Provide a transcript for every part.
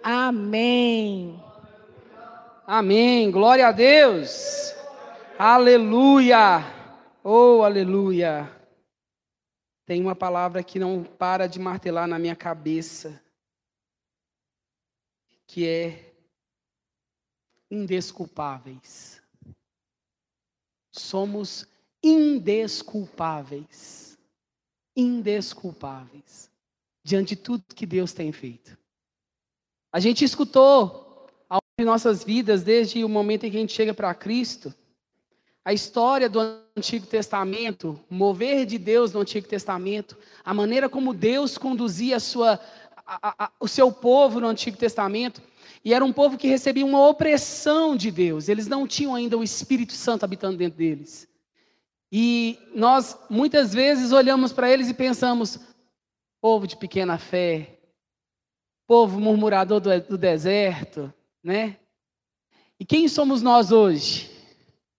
Amém. Amém. Glória a Deus. Aleluia. Oh, aleluia. Tem uma palavra que não para de martelar na minha cabeça, que é indesculpáveis. Somos indesculpáveis. Indesculpáveis. Diante de tudo que Deus tem feito. A gente escutou ao longo de nossas vidas, desde o momento em que a gente chega para Cristo, a história do Antigo Testamento, mover de Deus no Antigo Testamento, a maneira como Deus conduzia a sua, a, a, o seu povo no Antigo Testamento, e era um povo que recebia uma opressão de Deus, eles não tinham ainda o Espírito Santo habitando dentro deles. E nós muitas vezes olhamos para eles e pensamos, povo de pequena fé, povo murmurador do, do deserto, né? E quem somos nós hoje?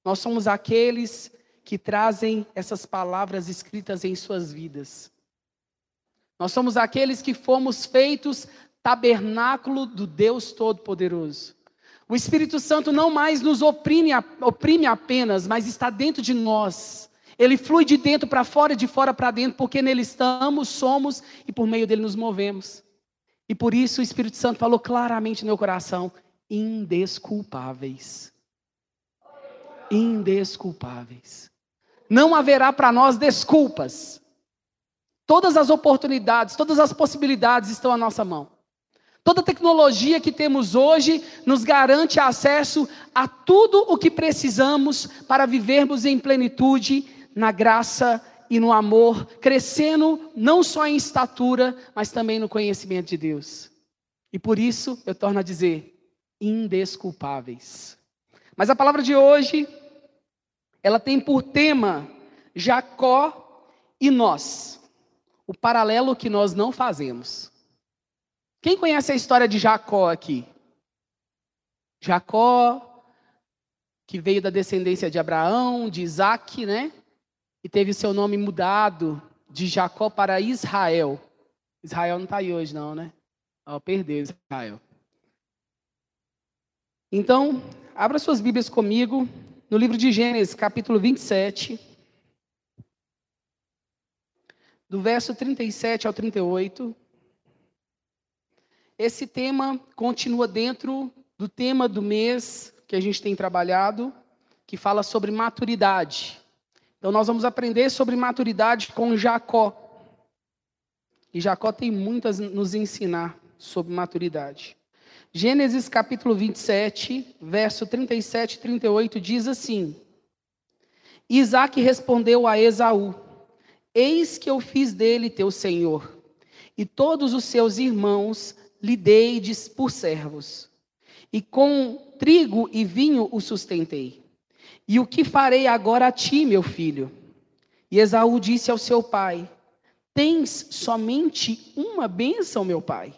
Nós somos aqueles que trazem essas palavras escritas em suas vidas. Nós somos aqueles que fomos feitos tabernáculo do Deus Todo-Poderoso. O Espírito Santo não mais nos oprime, oprime apenas, mas está dentro de nós. Ele flui de dentro para fora de fora para dentro, porque nele estamos, somos e por meio dele nos movemos. E por isso o Espírito Santo falou claramente no meu coração: indesculpáveis indesculpáveis. Não haverá para nós desculpas. Todas as oportunidades, todas as possibilidades estão à nossa mão. Toda tecnologia que temos hoje nos garante acesso a tudo o que precisamos para vivermos em plenitude, na graça e no amor, crescendo não só em estatura, mas também no conhecimento de Deus. E por isso, eu torno a dizer, indesculpáveis. Mas a palavra de hoje ela tem por tema Jacó e nós. O paralelo que nós não fazemos. Quem conhece a história de Jacó aqui? Jacó, que veio da descendência de Abraão, de Isaac, né? E teve seu nome mudado de Jacó para Israel. Israel não está aí hoje, não, né? Ó, perdeu Israel. Então, abra suas Bíblias comigo no livro de Gênesis, capítulo 27, do verso 37 ao 38. Esse tema continua dentro do tema do mês que a gente tem trabalhado, que fala sobre maturidade. Então, nós vamos aprender sobre maturidade com Jacó. E Jacó tem muitas nos ensinar sobre maturidade. Gênesis capítulo 27, verso 37 e 38 diz assim: Isaac respondeu a Esaú: Eis que eu fiz dele teu senhor, e todos os seus irmãos lhe dei por servos, e com trigo e vinho o sustentei. E o que farei agora a ti, meu filho? E Esaú disse ao seu pai: Tens somente uma bênção, meu pai.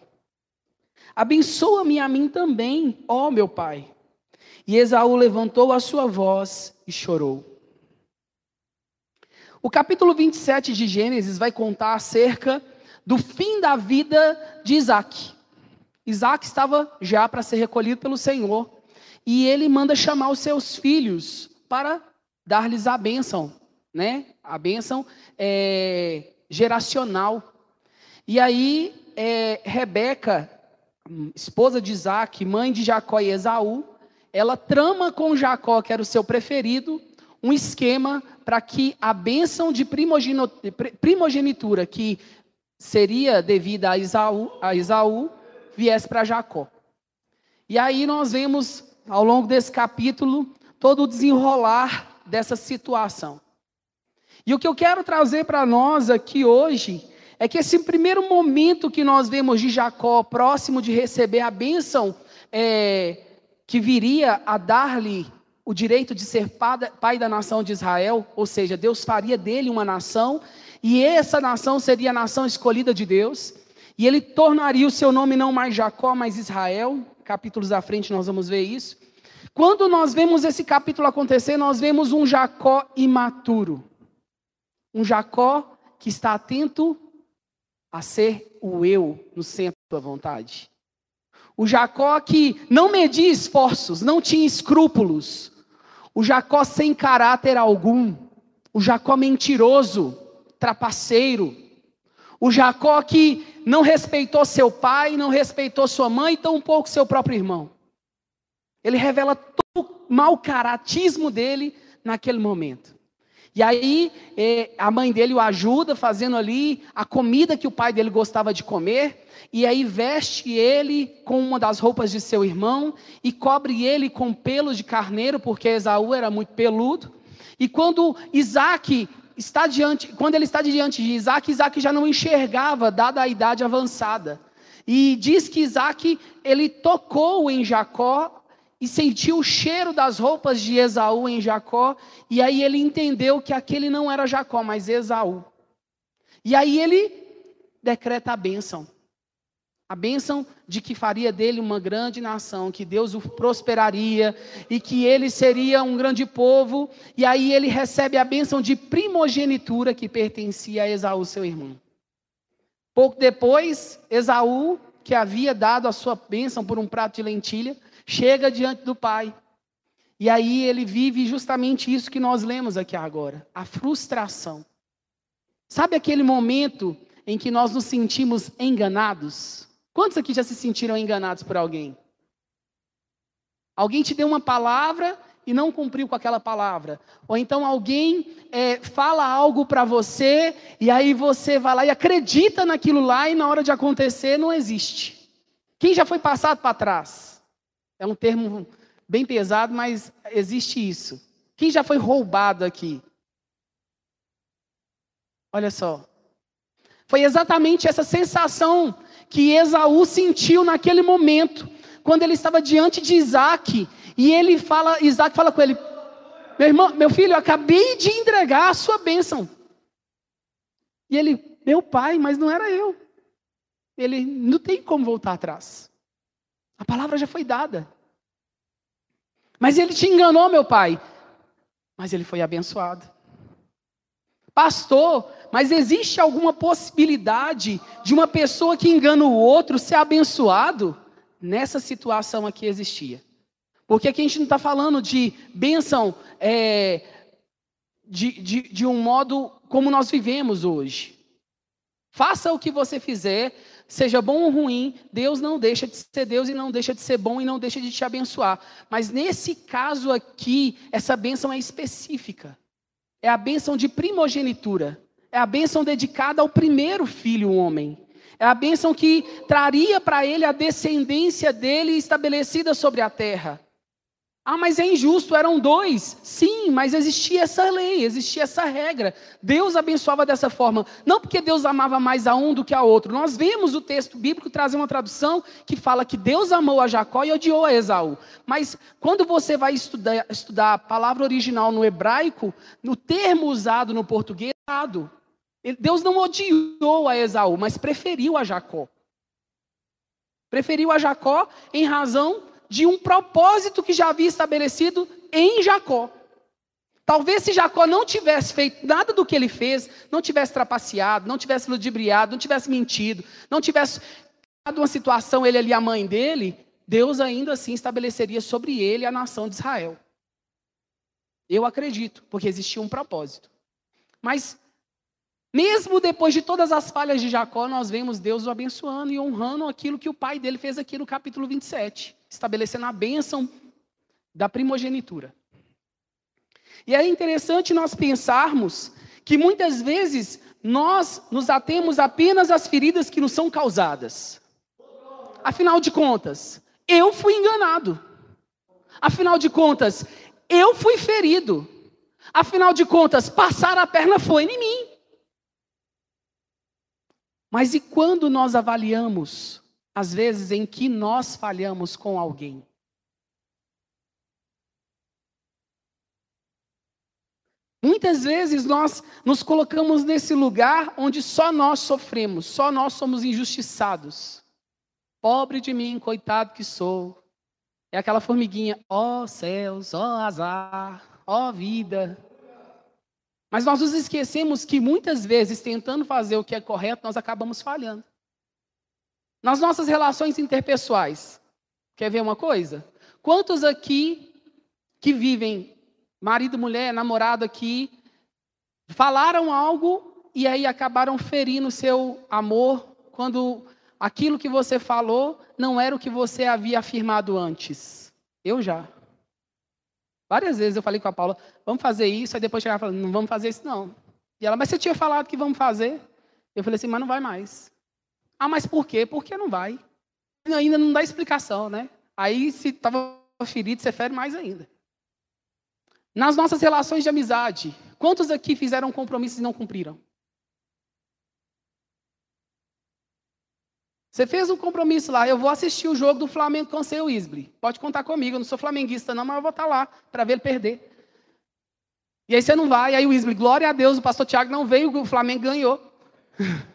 Abençoa-me a mim também, ó meu pai. E Esaú levantou a sua voz e chorou. O capítulo 27 de Gênesis vai contar acerca do fim da vida de Isaac. Isaac estava já para ser recolhido pelo Senhor. E ele manda chamar os seus filhos para dar-lhes a bênção, né? A bênção é, geracional. E aí, é, Rebeca esposa de Isaac, mãe de Jacó e Esaú, ela trama com Jacó, que era o seu preferido, um esquema para que a bênção de primogenitura que seria devida a Isaú, a Isaú viesse para Jacó. E aí nós vemos, ao longo desse capítulo, todo o desenrolar dessa situação. E o que eu quero trazer para nós aqui hoje é que esse primeiro momento que nós vemos de Jacó, próximo de receber a bênção é, que viria a dar-lhe o direito de ser pai da nação de Israel, ou seja, Deus faria dele uma nação, e essa nação seria a nação escolhida de Deus, e ele tornaria o seu nome não mais Jacó, mas Israel. Capítulos à frente nós vamos ver isso. Quando nós vemos esse capítulo acontecer, nós vemos um Jacó imaturo. Um Jacó que está atento a ser o eu no centro da vontade. O Jacó que não media esforços, não tinha escrúpulos. O Jacó sem caráter algum. O Jacó mentiroso, trapaceiro. O Jacó que não respeitou seu pai, não respeitou sua mãe, tão pouco seu próprio irmão. Ele revela todo o mau caratismo dele naquele momento. E aí eh, a mãe dele o ajuda fazendo ali a comida que o pai dele gostava de comer, e aí veste ele com uma das roupas de seu irmão e cobre ele com pelos de carneiro, porque Esaú era muito peludo. E quando Isaac está diante, quando ele está diante de Isaac, Isaac já não enxergava, dada a idade avançada. E diz que Isaac, ele tocou em Jacó e sentiu o cheiro das roupas de Esaú em Jacó, e aí ele entendeu que aquele não era Jacó, mas Esaú. E aí ele decreta a bênção. A bênção de que faria dele uma grande nação, que Deus o prosperaria e que ele seria um grande povo. E aí ele recebe a bênção de primogenitura que pertencia a Esaú, seu irmão. Pouco depois, Esaú, que havia dado a sua bênção por um prato de lentilha, chega diante do pai. E aí ele vive justamente isso que nós lemos aqui agora, a frustração. Sabe aquele momento em que nós nos sentimos enganados? Quantos aqui já se sentiram enganados por alguém? Alguém te deu uma palavra e não cumpriu com aquela palavra. Ou então alguém é, fala algo para você e aí você vai lá e acredita naquilo lá e na hora de acontecer não existe. Quem já foi passado para trás? É um termo bem pesado, mas existe isso. Quem já foi roubado aqui? Olha só. Foi exatamente essa sensação que Esaú sentiu naquele momento, quando ele estava diante de Isaac, e ele fala, Isaac fala com ele: Meu irmão, meu filho, eu acabei de entregar a sua bênção. E ele, meu pai, mas não era eu. Ele não tem como voltar atrás. A palavra já foi dada. Mas ele te enganou, meu pai. Mas ele foi abençoado. Pastor, mas existe alguma possibilidade de uma pessoa que engana o outro ser abençoado? Nessa situação aqui existia. Porque aqui a gente não está falando de bênção é, de, de, de um modo como nós vivemos hoje. Faça o que você fizer, seja bom ou ruim, Deus não deixa de ser Deus e não deixa de ser bom e não deixa de te abençoar. Mas nesse caso aqui, essa bênção é específica. É a bênção de primogenitura. É a bênção dedicada ao primeiro filho, o homem. É a bênção que traria para ele a descendência dele estabelecida sobre a terra. Ah, mas é injusto, eram dois. Sim, mas existia essa lei, existia essa regra. Deus abençoava dessa forma. Não porque Deus amava mais a um do que a outro. Nós vemos o texto bíblico trazer uma tradução que fala que Deus amou a Jacó e odiou a Esaú. Mas quando você vai estudar, estudar a palavra original no hebraico, no termo usado no português, é. Deus não odiou a Esaú, mas preferiu a Jacó. Preferiu a Jacó em razão de um propósito que já havia estabelecido em Jacó. Talvez se Jacó não tivesse feito nada do que ele fez, não tivesse trapaceado, não tivesse ludibriado, não tivesse mentido, não tivesse dado uma situação, ele ali, a mãe dele, Deus ainda assim estabeleceria sobre ele a nação de Israel. Eu acredito, porque existia um propósito. Mas, mesmo depois de todas as falhas de Jacó, nós vemos Deus o abençoando e honrando aquilo que o pai dele fez aqui no capítulo 27 estabelecendo a bênção da primogenitura. E é interessante nós pensarmos que muitas vezes nós nos atemos apenas às feridas que nos são causadas. Afinal de contas, eu fui enganado. Afinal de contas, eu fui ferido. Afinal de contas, passar a perna foi em mim. Mas e quando nós avaliamos às vezes em que nós falhamos com alguém. Muitas vezes nós nos colocamos nesse lugar onde só nós sofremos, só nós somos injustiçados. Pobre de mim, coitado que sou. É aquela formiguinha, ó oh, céus, ó oh, azar, ó oh, vida. Mas nós nos esquecemos que muitas vezes, tentando fazer o que é correto, nós acabamos falhando. Nas nossas relações interpessoais, Quer ver uma coisa? Quantos aqui que vivem, marido, mulher, namorado aqui, falaram algo e aí acabaram ferindo seu amor quando aquilo que você falou não era o que você havia afirmado antes? Eu já. Várias vezes eu falei com a Paula, vamos fazer isso, aí depois chegava e falava, não vamos fazer isso não. E ela, mas você tinha falado que vamos fazer? Eu falei assim, mas não vai mais. Ah, mas por quê? Porque não vai. Ainda não dá explicação, né? Aí, se estava ferido, você fere mais ainda. Nas nossas relações de amizade, quantos aqui fizeram compromissos e não cumpriram? Você fez um compromisso lá, eu vou assistir o jogo do Flamengo com o seu Isbri. Pode contar comigo, eu não sou flamenguista não, mas eu vou estar lá para ver ele perder. E aí você não vai, aí o Isbri, glória a Deus, o pastor Tiago não veio, o Flamengo ganhou.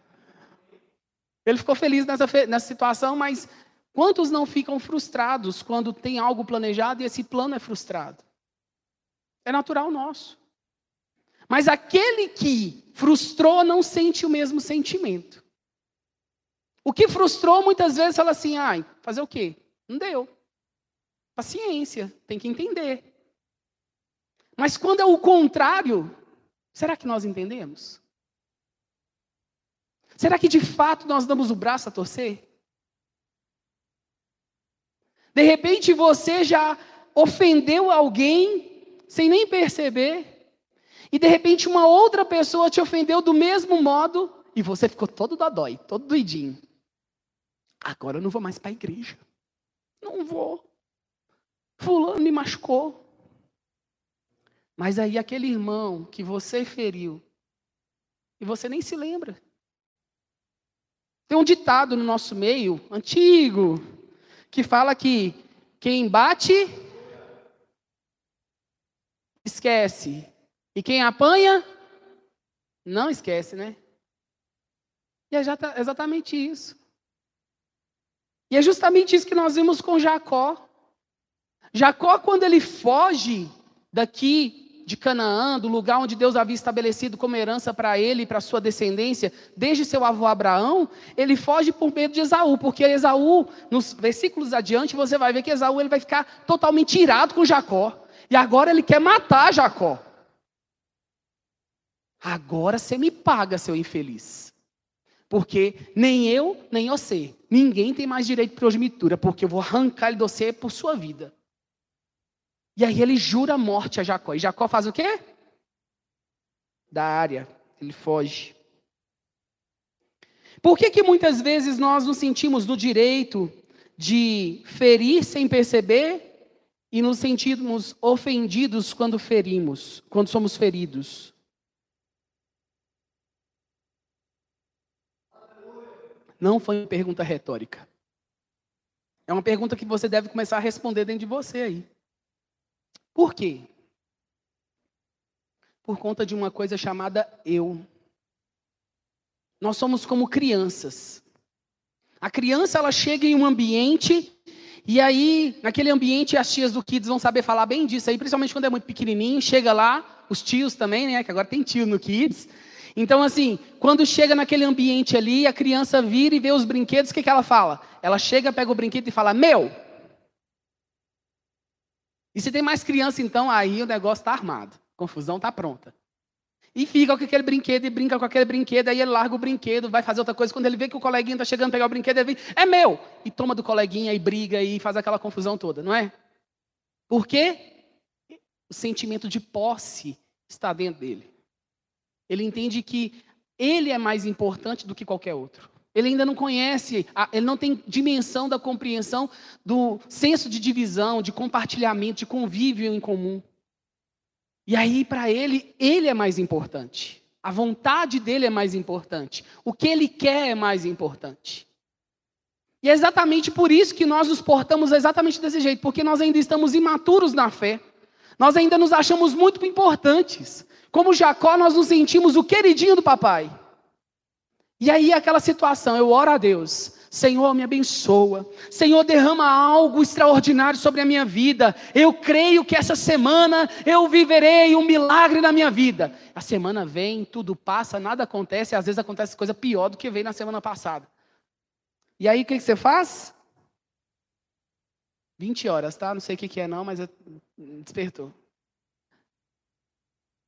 Ele ficou feliz nessa, nessa situação, mas quantos não ficam frustrados quando tem algo planejado e esse plano é frustrado? É natural nosso. Mas aquele que frustrou não sente o mesmo sentimento. O que frustrou muitas vezes fala assim: ai, fazer o quê? Não deu. Paciência, tem que entender. Mas quando é o contrário, será que nós entendemos? Será que de fato nós damos o braço a torcer? De repente você já ofendeu alguém sem nem perceber, e de repente uma outra pessoa te ofendeu do mesmo modo, e você ficou todo dodói, todo doidinho. Agora eu não vou mais para a igreja. Não vou. Fulano me machucou. Mas aí aquele irmão que você feriu, e você nem se lembra. Tem um ditado no nosso meio, antigo, que fala que quem bate, esquece. E quem apanha, não esquece, né? E é exatamente isso. E é justamente isso que nós vimos com Jacó. Jacó, quando ele foge daqui de Canaã, do lugar onde Deus havia estabelecido como herança para ele e para sua descendência, desde seu avô Abraão, ele foge por medo de Esaú, porque Esaú, nos versículos adiante, você vai ver que Esaú ele vai ficar totalmente irado com Jacó. E agora ele quer matar Jacó. Agora você me paga, seu infeliz. Porque nem eu, nem você, ninguém tem mais direito de progenitura, porque eu vou arrancar ele de você por sua vida. E aí ele jura a morte a Jacó. E Jacó faz o quê? Da área. Ele foge. Por que, que muitas vezes nós nos sentimos no direito de ferir sem perceber e nos sentimos ofendidos quando ferimos, quando somos feridos? Não foi uma pergunta retórica. É uma pergunta que você deve começar a responder dentro de você aí. Por quê? Por conta de uma coisa chamada eu. Nós somos como crianças. A criança ela chega em um ambiente e aí naquele ambiente as tias do Kids vão saber falar bem disso aí, principalmente quando é muito pequenininho, chega lá, os tios também, né, que agora tem tio no Kids. Então assim, quando chega naquele ambiente ali, a criança vira e vê os brinquedos, o que, que ela fala? Ela chega, pega o brinquedo e fala: "Meu". E se tem mais criança, então, aí o negócio está armado. A confusão está pronta. E fica com aquele brinquedo e brinca com aquele brinquedo, aí ele larga o brinquedo, vai fazer outra coisa. Quando ele vê que o coleguinha está chegando a pegar o brinquedo, ele vem, é meu! E toma do coleguinha e briga e faz aquela confusão toda, não é? Por quê? O sentimento de posse está dentro dele. Ele entende que ele é mais importante do que qualquer outro. Ele ainda não conhece, ele não tem dimensão da compreensão do senso de divisão, de compartilhamento, de convívio em comum. E aí, para ele, ele é mais importante. A vontade dele é mais importante. O que ele quer é mais importante. E é exatamente por isso que nós nos portamos exatamente desse jeito, porque nós ainda estamos imaturos na fé. Nós ainda nos achamos muito importantes. Como Jacó, nós nos sentimos o queridinho do papai. E aí aquela situação, eu oro a Deus, Senhor, me abençoa. Senhor, derrama algo extraordinário sobre a minha vida. Eu creio que essa semana eu viverei um milagre na minha vida. A semana vem, tudo passa, nada acontece, e às vezes acontece coisa pior do que veio na semana passada. E aí o que você faz? 20 horas, tá? Não sei o que, que é não, mas despertou.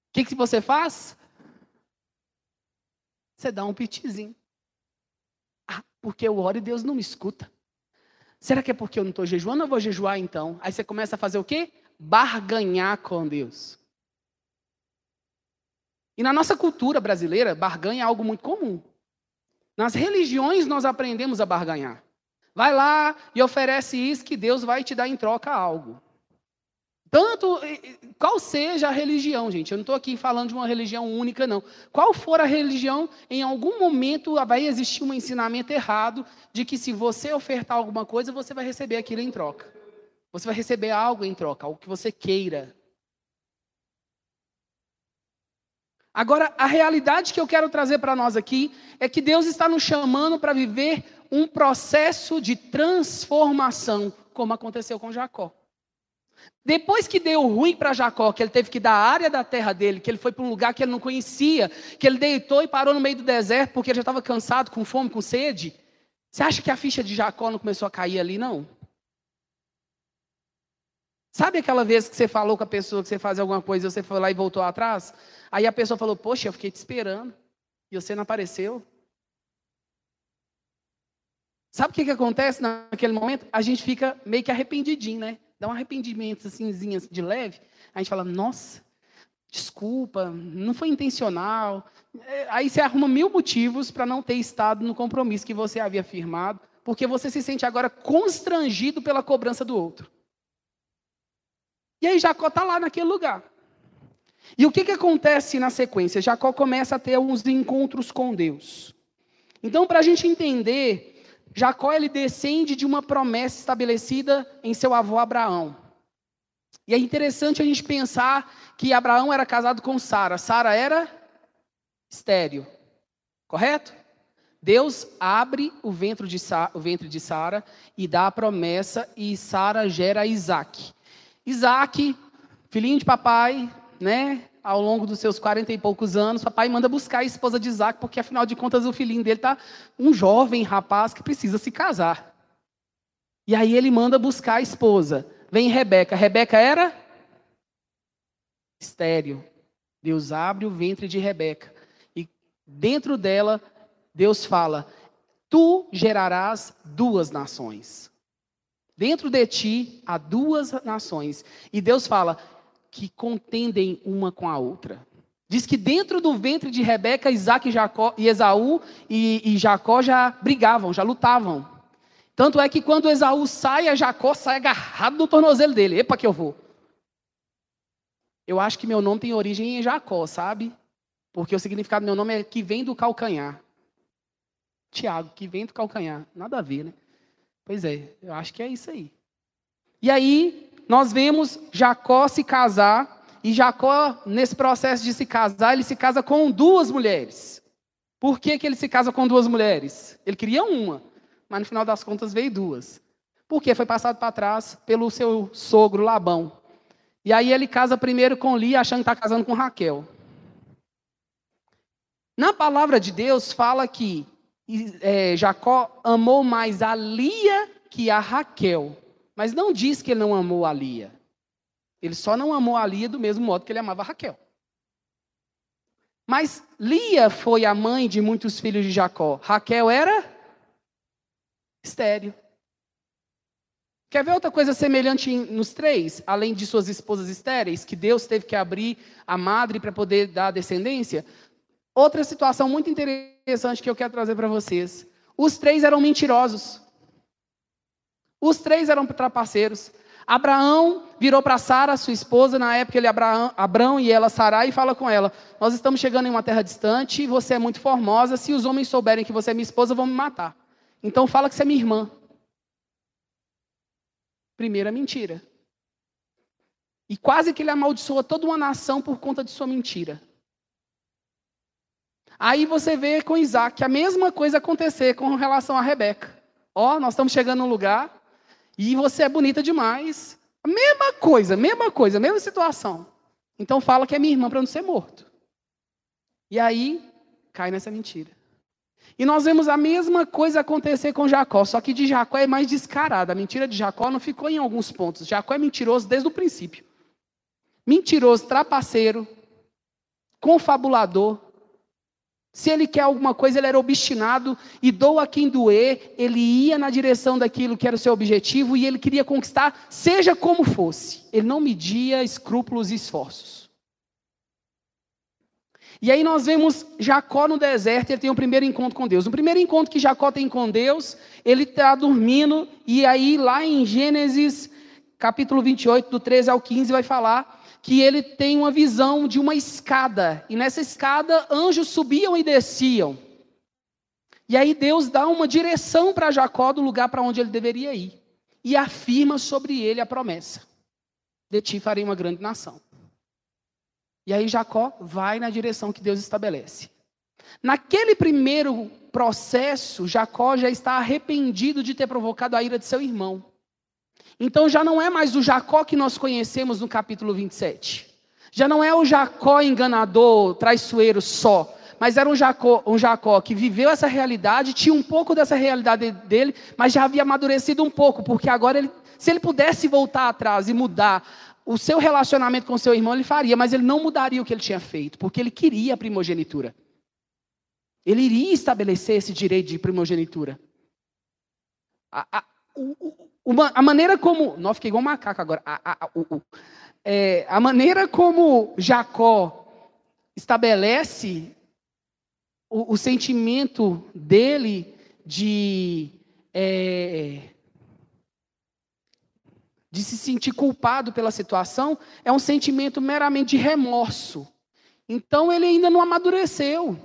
O que, que você faz? Você dá um pitizinho. Ah, porque eu oro e Deus não me escuta. Será que é porque eu não estou jejuando? Eu vou jejuar então. Aí você começa a fazer o quê? Barganhar com Deus. E na nossa cultura brasileira, barganha é algo muito comum. Nas religiões nós aprendemos a barganhar. Vai lá e oferece isso que Deus vai te dar em troca algo. Tanto, qual seja a religião, gente, eu não estou aqui falando de uma religião única, não. Qual for a religião, em algum momento vai existir um ensinamento errado de que se você ofertar alguma coisa, você vai receber aquilo em troca. Você vai receber algo em troca, algo que você queira. Agora, a realidade que eu quero trazer para nós aqui é que Deus está nos chamando para viver um processo de transformação, como aconteceu com Jacó. Depois que deu ruim para Jacó, que ele teve que dar a área da terra dele, que ele foi para um lugar que ele não conhecia, que ele deitou e parou no meio do deserto porque ele já estava cansado, com fome, com sede. Você acha que a ficha de Jacó não começou a cair ali, não? Sabe aquela vez que você falou com a pessoa que você fazia alguma coisa e você foi lá e voltou atrás? Aí a pessoa falou: Poxa, eu fiquei te esperando e você não apareceu. Sabe o que, que acontece naquele momento? A gente fica meio que arrependidinho, né? Dá um arrependimento assim, de leve. A gente fala, nossa, desculpa, não foi intencional. É, aí você arruma mil motivos para não ter estado no compromisso que você havia firmado, porque você se sente agora constrangido pela cobrança do outro. E aí Jacó está lá naquele lugar. E o que, que acontece na sequência? Jacó começa a ter uns encontros com Deus. Então, para a gente entender Jacó ele descende de uma promessa estabelecida em seu avô Abraão. E é interessante a gente pensar que Abraão era casado com Sara. Sara era estéreo. Correto? Deus abre o ventre de, Sa o ventre de Sara e dá a promessa e Sara gera Isaac. Isaac, filhinho de papai, né? Ao longo dos seus quarenta e poucos anos, papai manda buscar a esposa de Isaac, porque afinal de contas o filhinho dele está um jovem rapaz que precisa se casar. E aí ele manda buscar a esposa. Vem Rebeca. Rebeca era estéreo. Deus abre o ventre de Rebeca. E dentro dela, Deus fala: Tu gerarás duas nações. Dentro de ti há duas nações. E Deus fala: que contendem uma com a outra. Diz que dentro do ventre de Rebeca, Isaac e, Jacó, e Esaú e, e Jacó já brigavam, já lutavam. Tanto é que quando Esaú sai, a Jacó sai agarrado no tornozelo dele. Epa, que eu vou. Eu acho que meu nome tem origem em Jacó, sabe? Porque o significado do meu nome é que vem do calcanhar. Tiago, que vem do calcanhar. Nada a ver, né? Pois é, eu acho que é isso aí. E aí, nós vemos Jacó se casar, e Jacó, nesse processo de se casar, ele se casa com duas mulheres. Por que, que ele se casa com duas mulheres? Ele queria uma, mas no final das contas veio duas. Porque foi passado para trás pelo seu sogro Labão. E aí ele casa primeiro com Lia, achando que está casando com Raquel. Na palavra de Deus fala que é, Jacó amou mais a Lia que a Raquel. Mas não diz que ele não amou a Lia. Ele só não amou a Lia do mesmo modo que ele amava a Raquel. Mas Lia foi a mãe de muitos filhos de Jacó. Raquel era estéreo. Quer ver outra coisa semelhante nos três? Além de suas esposas estéreis, que Deus teve que abrir a madre para poder dar descendência? Outra situação muito interessante que eu quero trazer para vocês. Os três eram mentirosos. Os três eram trapaceiros. Abraão virou para Sara, sua esposa, na época ele Abraão, Abraão e ela Sarai, e fala com ela: Nós estamos chegando em uma terra distante, você é muito formosa, se os homens souberem que você é minha esposa, vão me matar. Então fala que você é minha irmã. Primeira mentira. E quase que ele amaldiçoa toda uma nação por conta de sua mentira. Aí você vê com Isaac a mesma coisa acontecer com relação a Rebeca. Ó, nós estamos chegando num lugar e você é bonita demais. Mesma coisa, mesma coisa, mesma situação. Então fala que é minha irmã para não ser morto. E aí cai nessa mentira. E nós vemos a mesma coisa acontecer com Jacó, só que de Jacó é mais descarada. A mentira de Jacó não ficou em alguns pontos. Jacó é mentiroso desde o princípio. Mentiroso, trapaceiro, confabulador. Se ele quer alguma coisa, ele era obstinado e doa quem doer, ele ia na direção daquilo que era o seu objetivo e ele queria conquistar, seja como fosse. Ele não media escrúpulos e esforços. E aí nós vemos Jacó no deserto, ele tem o um primeiro encontro com Deus. O primeiro encontro que Jacó tem com Deus, ele está dormindo, e aí lá em Gênesis, capítulo 28, do 13 ao 15, vai falar que ele tem uma visão de uma escada, e nessa escada anjos subiam e desciam. E aí Deus dá uma direção para Jacó do lugar para onde ele deveria ir, e afirma sobre ele a promessa: De ti farei uma grande nação. E aí Jacó vai na direção que Deus estabelece. Naquele primeiro processo, Jacó já está arrependido de ter provocado a ira de seu irmão. Então já não é mais o Jacó que nós conhecemos no capítulo 27. Já não é o Jacó enganador, traiçoeiro só, mas era um Jacó, um Jacó que viveu essa realidade, tinha um pouco dessa realidade dele, mas já havia amadurecido um pouco, porque agora ele, se ele pudesse voltar atrás e mudar o seu relacionamento com seu irmão ele faria, mas ele não mudaria o que ele tinha feito, porque ele queria a primogenitura. Ele iria estabelecer esse direito de primogenitura. A, a, uma, a maneira como. Não, fiquei igual um macaco agora. A, a, o, é, a maneira como Jacó estabelece o, o sentimento dele de. É, de se sentir culpado pela situação, é um sentimento meramente de remorso. Então ele ainda não amadureceu.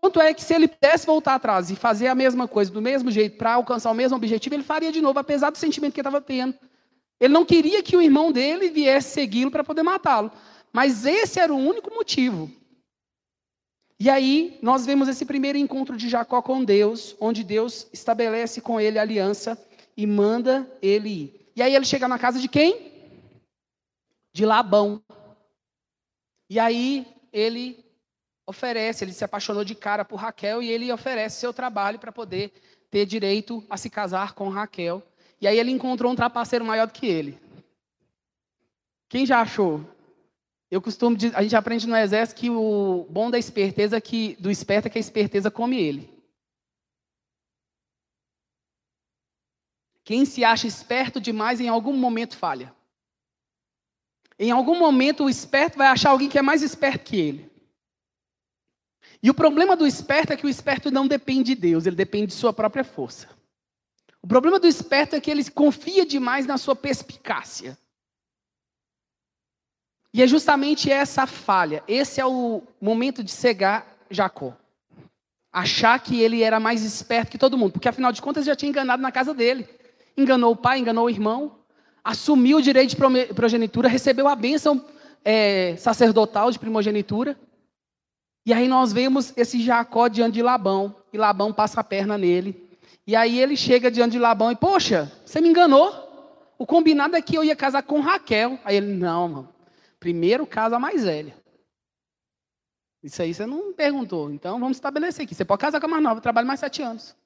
Tanto é que se ele pudesse voltar atrás e fazer a mesma coisa do mesmo jeito para alcançar o mesmo objetivo, ele faria de novo, apesar do sentimento que ele estava tendo. Ele não queria que o irmão dele viesse segui-lo para poder matá-lo. Mas esse era o único motivo. E aí nós vemos esse primeiro encontro de Jacó com Deus, onde Deus estabelece com ele aliança e manda ele ir. E aí ele chega na casa de quem? De Labão. E aí ele oferece, ele se apaixonou de cara por Raquel e ele oferece seu trabalho para poder ter direito a se casar com Raquel. E aí ele encontrou um trapaceiro maior do que ele. Quem já achou? Eu costumo a gente aprende no exército que o bom da esperteza que do esperto é que a esperteza come ele. Quem se acha esperto demais em algum momento falha. Em algum momento o esperto vai achar alguém que é mais esperto que ele. E o problema do esperto é que o esperto não depende de Deus, ele depende de sua própria força. O problema do esperto é que ele confia demais na sua perspicácia. E é justamente essa falha, esse é o momento de cegar Jacó. Achar que ele era mais esperto que todo mundo, porque afinal de contas já tinha enganado na casa dele enganou o pai, enganou o irmão, assumiu o direito de progenitura, recebeu a bênção é, sacerdotal de primogenitura. E aí nós vemos esse Jacó diante de Labão, e Labão passa a perna nele. E aí ele chega diante de Labão e, poxa, você me enganou. O combinado é que eu ia casar com Raquel. Aí ele, não, mano, primeiro casa mais velha. Isso aí você não perguntou. Então vamos estabelecer aqui. Você pode casar com a mais nova, trabalho mais sete anos.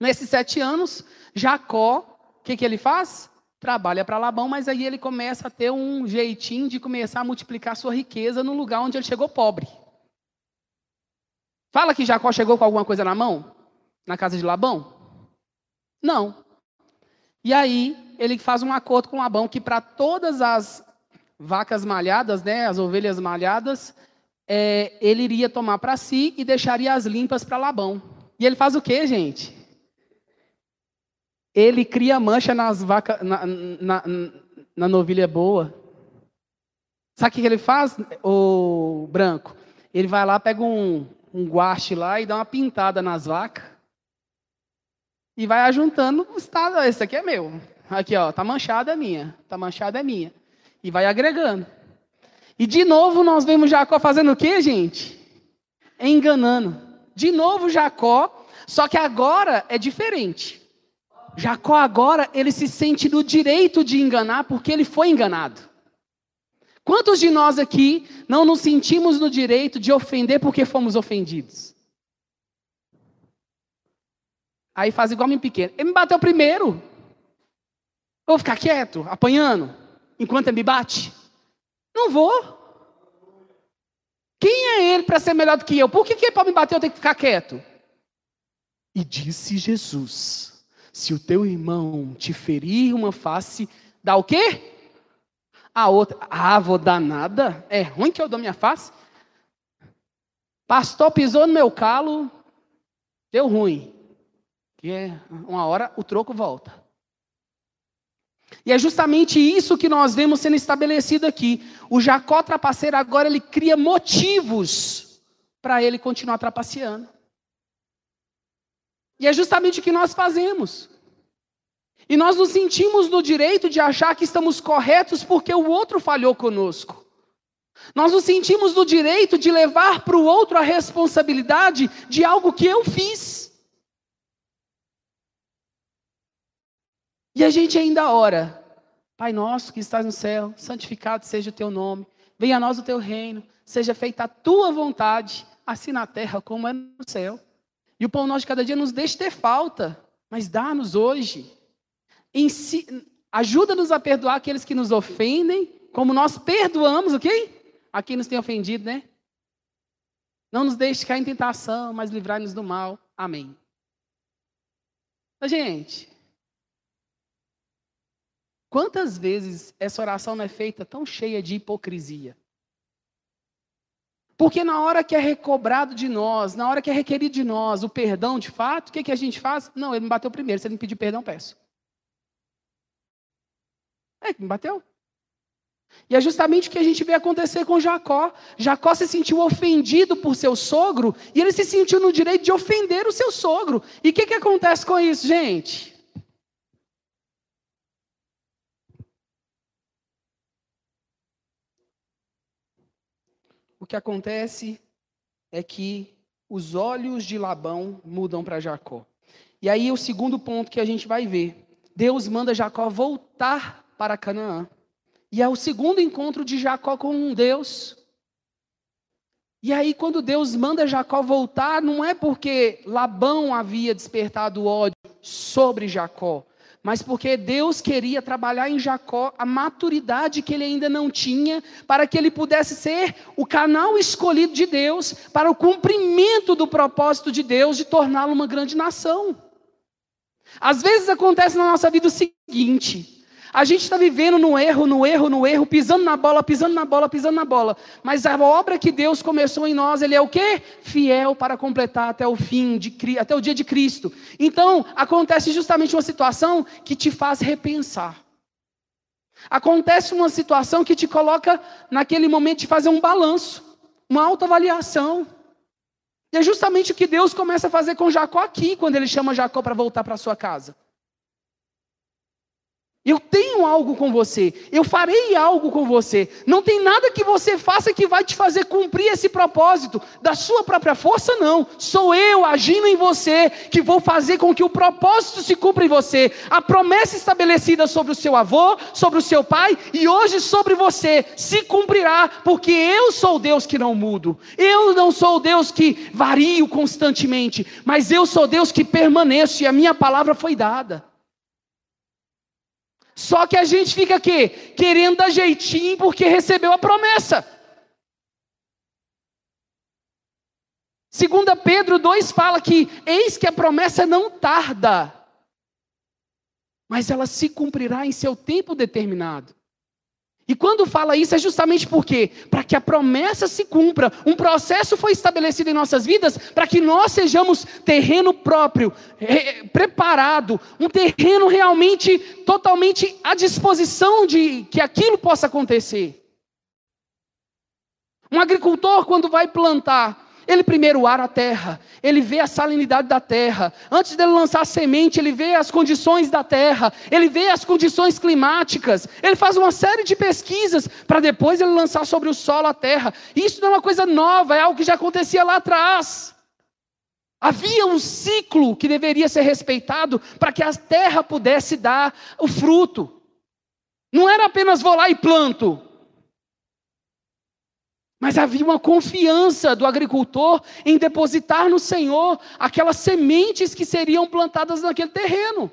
Nesses sete anos, Jacó, o que, que ele faz? Trabalha para Labão, mas aí ele começa a ter um jeitinho de começar a multiplicar sua riqueza no lugar onde ele chegou pobre. Fala que Jacó chegou com alguma coisa na mão? Na casa de Labão? Não. E aí ele faz um acordo com Labão que para todas as vacas malhadas, né, as ovelhas malhadas, é, ele iria tomar para si e deixaria as limpas para Labão. E ele faz o que, gente? Ele cria mancha nas vacas, na, na, na novilha boa. Sabe o que ele faz, o branco? Ele vai lá, pega um, um guache lá e dá uma pintada nas vacas. E vai ajuntando o estado. Esse aqui é meu. Aqui, ó, tá manchada é minha. Tá manchada é minha. E vai agregando. E de novo nós vemos Jacó fazendo o quê, gente? Enganando. De novo Jacó, só que agora é diferente. Jacó agora ele se sente no direito de enganar porque ele foi enganado. Quantos de nós aqui não nos sentimos no direito de ofender porque fomos ofendidos? Aí faz igual me pequeno. Ele me bateu primeiro. Eu vou ficar quieto, apanhando, enquanto ele me bate? Não vou. Quem é ele para ser melhor do que eu? Por que, que ele pode me bater eu tenho que ficar quieto? E disse Jesus: Se o teu irmão te ferir uma face, dá o quê? A outra, ah, vou dar nada? É ruim que eu dou minha face? Pastor pisou no meu calo, deu ruim. Que é uma hora o troco volta. E é justamente isso que nós vemos sendo estabelecido aqui. O Jacó trapaceiro agora ele cria motivos para ele continuar trapaceando. E é justamente o que nós fazemos. E nós nos sentimos no direito de achar que estamos corretos porque o outro falhou conosco. Nós nos sentimos no direito de levar para o outro a responsabilidade de algo que eu fiz. E a gente ainda ora, Pai nosso que estás no céu, santificado seja o teu nome, venha a nós o teu reino, seja feita a tua vontade, assim na terra como é no céu. E o pão nosso de cada dia nos deixe ter falta, mas dá-nos hoje. Ajuda-nos a perdoar aqueles que nos ofendem, como nós perdoamos, ok? A quem nos tem ofendido, né? Não nos deixe cair em tentação, mas livrai-nos do mal. Amém. Gente, Quantas vezes essa oração não é feita tão cheia de hipocrisia? Porque na hora que é recobrado de nós, na hora que é requerido de nós o perdão de fato, o que, que a gente faz? Não, ele me bateu primeiro, se ele me pedir perdão, peço. É, me bateu. E é justamente o que a gente vê acontecer com Jacó. Jacó se sentiu ofendido por seu sogro e ele se sentiu no direito de ofender o seu sogro. E o que, que acontece com isso, gente? o que acontece é que os olhos de Labão mudam para Jacó. E aí o segundo ponto que a gente vai ver. Deus manda Jacó voltar para Canaã. E é o segundo encontro de Jacó com Deus. E aí, quando Deus manda Jacó voltar, não é porque Labão havia despertado ódio sobre Jacó, mas porque Deus queria trabalhar em Jacó a maturidade que ele ainda não tinha, para que ele pudesse ser o canal escolhido de Deus para o cumprimento do propósito de Deus de torná-lo uma grande nação. Às vezes acontece na nossa vida o seguinte: a gente está vivendo no erro, no erro, no erro, pisando na bola, pisando na bola, pisando na bola. Mas a obra que Deus começou em nós, Ele é o quê? Fiel para completar até o fim, de, até o dia de Cristo. Então, acontece justamente uma situação que te faz repensar. Acontece uma situação que te coloca naquele momento de fazer um balanço, uma autoavaliação. E é justamente o que Deus começa a fazer com Jacó aqui, quando ele chama Jacó para voltar para sua casa. Eu tenho algo com você, eu farei algo com você. Não tem nada que você faça que vai te fazer cumprir esse propósito da sua própria força, não. Sou eu agindo em você que vou fazer com que o propósito se cumpra em você. A promessa estabelecida sobre o seu avô, sobre o seu pai e hoje sobre você se cumprirá, porque eu sou o Deus que não mudo. Eu não sou o Deus que vario constantemente, mas eu sou Deus que permaneço e a minha palavra foi dada. Só que a gente fica aqui, querendo dar jeitinho porque recebeu a promessa. Segunda Pedro 2 fala que eis que a promessa não tarda, mas ela se cumprirá em seu tempo determinado. E quando fala isso é justamente porque para que a promessa se cumpra, um processo foi estabelecido em nossas vidas para que nós sejamos terreno próprio, preparado, um terreno realmente totalmente à disposição de que aquilo possa acontecer. Um agricultor quando vai plantar, ele primeiro ara a terra, ele vê a salinidade da terra. Antes dele lançar a semente, ele vê as condições da terra, ele vê as condições climáticas. Ele faz uma série de pesquisas para depois ele lançar sobre o solo a terra. Isso não é uma coisa nova, é algo que já acontecia lá atrás. Havia um ciclo que deveria ser respeitado para que a terra pudesse dar o fruto. Não era apenas vou lá e planto. Mas havia uma confiança do agricultor em depositar no Senhor aquelas sementes que seriam plantadas naquele terreno.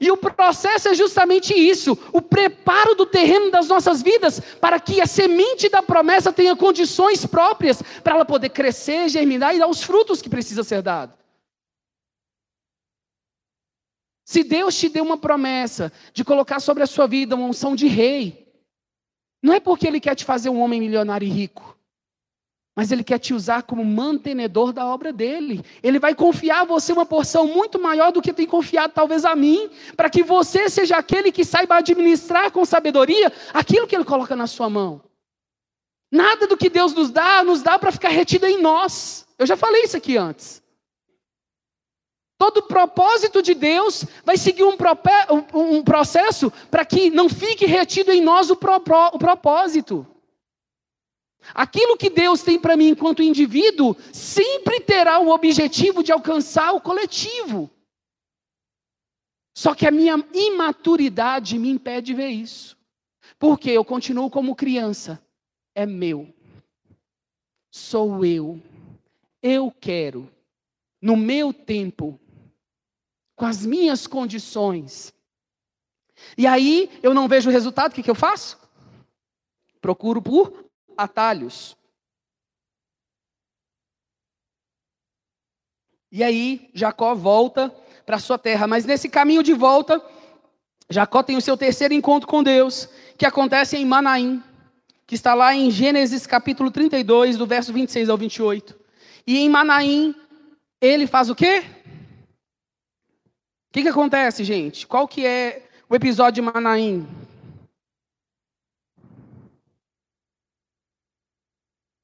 E o processo é justamente isso: o preparo do terreno das nossas vidas, para que a semente da promessa tenha condições próprias para ela poder crescer, germinar e dar os frutos que precisa ser dado. Se Deus te deu uma promessa de colocar sobre a sua vida uma unção de rei, não é porque Ele quer te fazer um homem milionário e rico, mas Ele quer te usar como mantenedor da obra dele. Ele vai confiar a você uma porção muito maior do que tem confiado talvez a mim, para que você seja aquele que saiba administrar com sabedoria aquilo que Ele coloca na sua mão. Nada do que Deus nos dá, nos dá para ficar retido em nós. Eu já falei isso aqui antes. Todo propósito de Deus vai seguir um, um processo para que não fique retido em nós o, o propósito. Aquilo que Deus tem para mim enquanto indivíduo sempre terá o objetivo de alcançar o coletivo. Só que a minha imaturidade me impede de ver isso. Porque eu continuo como criança. É meu. Sou eu. Eu quero. No meu tempo com as minhas condições. E aí eu não vejo o resultado, o que, que eu faço? Procuro por atalhos. E aí Jacó volta para sua terra, mas nesse caminho de volta, Jacó tem o seu terceiro encontro com Deus, que acontece em Manaim, que está lá em Gênesis capítulo 32, do verso 26 ao 28. E em Manaim, ele faz o quê? O que, que acontece, gente? Qual que é o episódio de Manaim?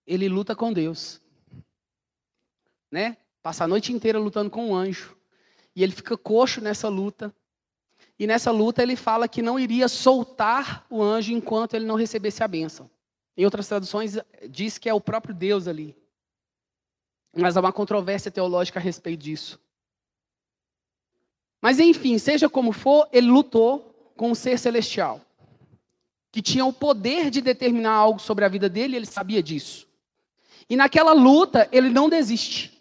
Ele luta com Deus. Né? Passa a noite inteira lutando com um anjo. E ele fica coxo nessa luta. E nessa luta ele fala que não iria soltar o anjo enquanto ele não recebesse a bênção. Em outras traduções diz que é o próprio Deus ali. Mas há uma controvérsia teológica a respeito disso. Mas enfim, seja como for, ele lutou com o ser celestial, que tinha o poder de determinar algo sobre a vida dele, ele sabia disso. E naquela luta, ele não desiste.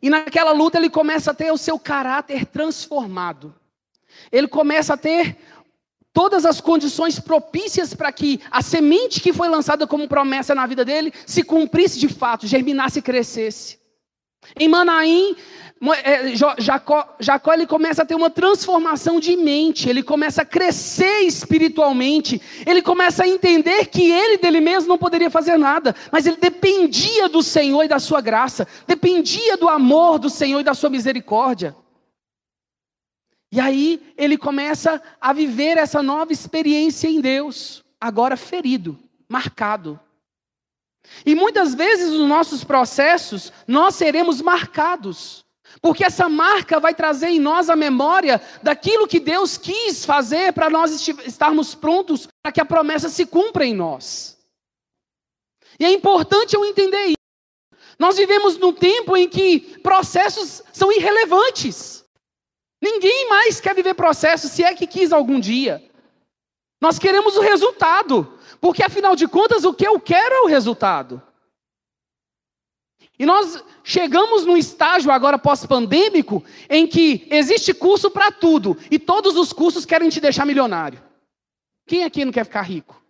E naquela luta, ele começa a ter o seu caráter transformado. Ele começa a ter todas as condições propícias para que a semente que foi lançada como promessa na vida dele se cumprisse de fato, germinasse e crescesse. Em Manaim, é, Jacó, Jacó ele começa a ter uma transformação de mente, ele começa a crescer espiritualmente, ele começa a entender que ele dele mesmo não poderia fazer nada, mas ele dependia do Senhor e da sua graça, dependia do amor do Senhor e da sua misericórdia. E aí ele começa a viver essa nova experiência em Deus, agora ferido, marcado. E muitas vezes nos nossos processos nós seremos marcados. Porque essa marca vai trazer em nós a memória daquilo que Deus quis fazer para nós estarmos prontos para que a promessa se cumpra em nós. E é importante eu entender isso. Nós vivemos num tempo em que processos são irrelevantes. Ninguém mais quer viver processos, se é que quis algum dia. Nós queremos o resultado, porque afinal de contas o que eu quero é o resultado. E nós chegamos num estágio agora pós-pandêmico em que existe curso para tudo e todos os cursos querem te deixar milionário. Quem aqui não quer ficar rico?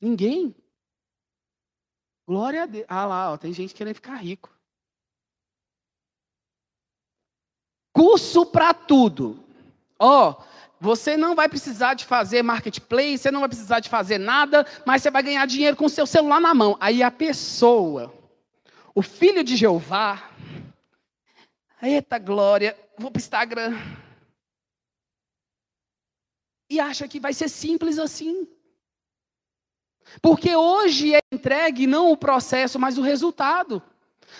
Ninguém. Glória a Deus. Ah lá, ó, tem gente querendo ficar rico. Curso para tudo. Ó, você não vai precisar de fazer marketplace, você não vai precisar de fazer nada, mas você vai ganhar dinheiro com o seu celular na mão. Aí a pessoa, o filho de Jeová, eita glória, vou para o Instagram. E acha que vai ser simples assim. Porque hoje é entregue não o processo, mas o resultado.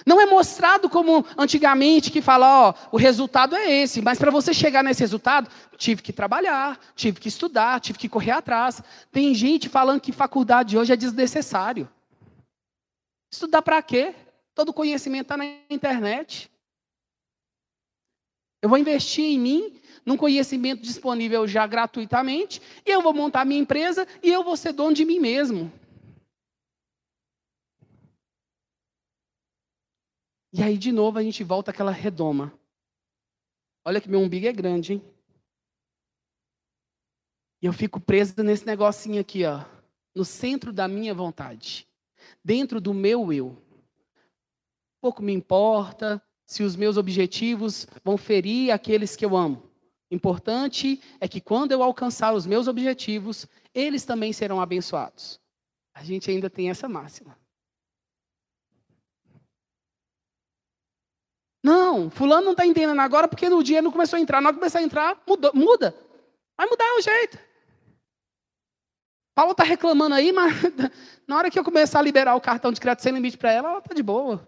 Não é mostrado como antigamente que fala, ó, o resultado é esse, mas para você chegar nesse resultado, tive que trabalhar, tive que estudar, tive que correr atrás. Tem gente falando que faculdade hoje é desnecessário. Estudar para quê? Todo conhecimento está na internet. Eu vou investir em mim num conhecimento disponível já gratuitamente, e eu vou montar minha empresa e eu vou ser dono de mim mesmo. E aí, de novo, a gente volta àquela redoma. Olha que meu umbigo é grande, hein? E eu fico presa nesse negocinho aqui, ó, no centro da minha vontade, dentro do meu eu. Pouco me importa se os meus objetivos vão ferir aqueles que eu amo. Importante é que quando eu alcançar os meus objetivos, eles também serão abençoados. A gente ainda tem essa máxima. Não, fulano não está entendendo agora porque no dia não começou a entrar. Na hora que começar a entrar, muda, muda. Vai mudar o jeito. Paulo está reclamando aí, mas na hora que eu começar a liberar o cartão de crédito sem limite para ela, ela está de boa.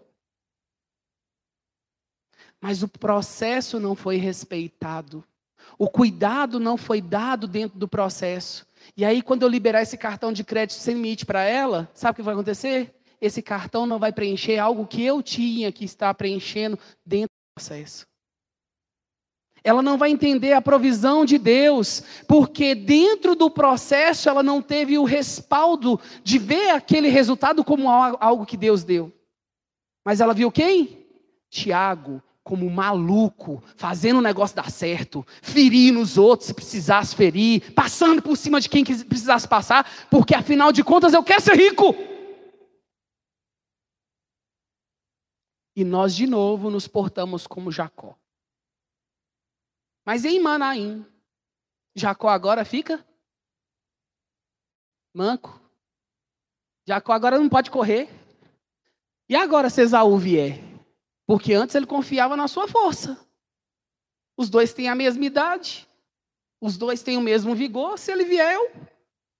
Mas o processo não foi respeitado. O cuidado não foi dado dentro do processo. E aí, quando eu liberar esse cartão de crédito sem limite para ela, sabe o que vai acontecer? Esse cartão não vai preencher algo que eu tinha que estar preenchendo dentro do processo. Ela não vai entender a provisão de Deus, porque dentro do processo ela não teve o respaldo de ver aquele resultado como algo que Deus deu. Mas ela viu quem? Tiago, como maluco, fazendo o negócio dar certo, ferindo os outros se precisasse ferir, passando por cima de quem precisasse passar, porque afinal de contas eu quero ser rico. E nós de novo nos portamos como Jacó. Mas em Manaim, Jacó agora fica manco. Jacó agora não pode correr. E agora se Esaú vier? Porque antes ele confiava na sua força. Os dois têm a mesma idade. Os dois têm o mesmo vigor. Se ele vier, eu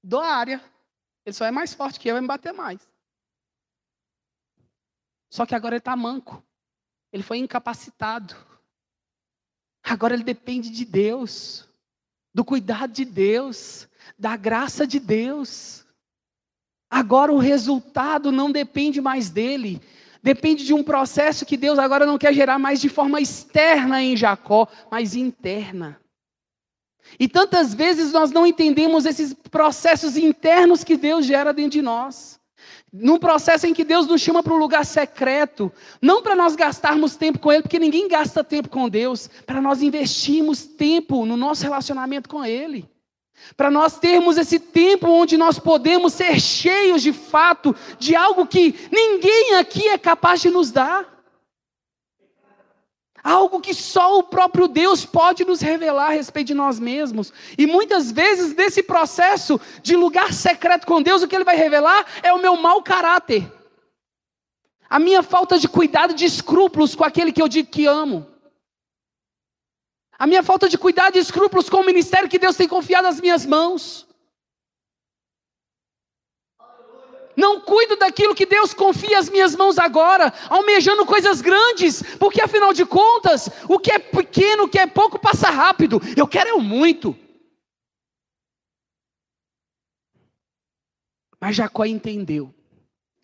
dou a área. Ele só é mais forte que eu, vai me bater mais. Só que agora ele está manco. Ele foi incapacitado. Agora ele depende de Deus, do cuidado de Deus, da graça de Deus. Agora o resultado não depende mais dele, depende de um processo que Deus agora não quer gerar mais de forma externa em Jacó, mas interna. E tantas vezes nós não entendemos esses processos internos que Deus gera dentro de nós num processo em que Deus nos chama para um lugar secreto, não para nós gastarmos tempo com Ele, porque ninguém gasta tempo com Deus, para nós investirmos tempo no nosso relacionamento com Ele. Para nós termos esse tempo onde nós podemos ser cheios de fato de algo que ninguém aqui é capaz de nos dar. Algo que só o próprio Deus pode nos revelar a respeito de nós mesmos. E muitas vezes, nesse processo de lugar secreto com Deus, o que Ele vai revelar é o meu mau caráter. A minha falta de cuidado, de escrúpulos com aquele que eu digo que amo. A minha falta de cuidado e escrúpulos com o ministério que Deus tem confiado nas minhas mãos. não cuido daquilo que Deus confia às minhas mãos agora, almejando coisas grandes, porque afinal de contas, o que é pequeno, o que é pouco, passa rápido. Eu quero é muito. Mas Jacó entendeu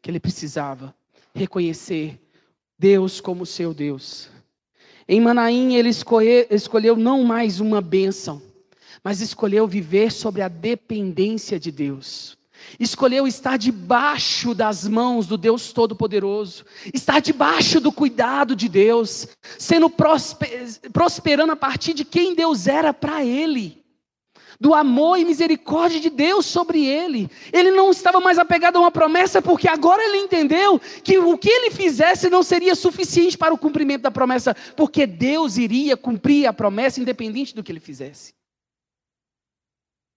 que ele precisava reconhecer Deus como seu Deus. Em Manaim, ele escolheu não mais uma bênção, mas escolheu viver sobre a dependência de Deus escolheu estar debaixo das mãos do Deus Todo-Poderoso, estar debaixo do cuidado de Deus, sendo prosperando a partir de quem Deus era para ele, do amor e misericórdia de Deus sobre ele. Ele não estava mais apegado a uma promessa, porque agora ele entendeu que o que ele fizesse não seria suficiente para o cumprimento da promessa, porque Deus iria cumprir a promessa independente do que ele fizesse.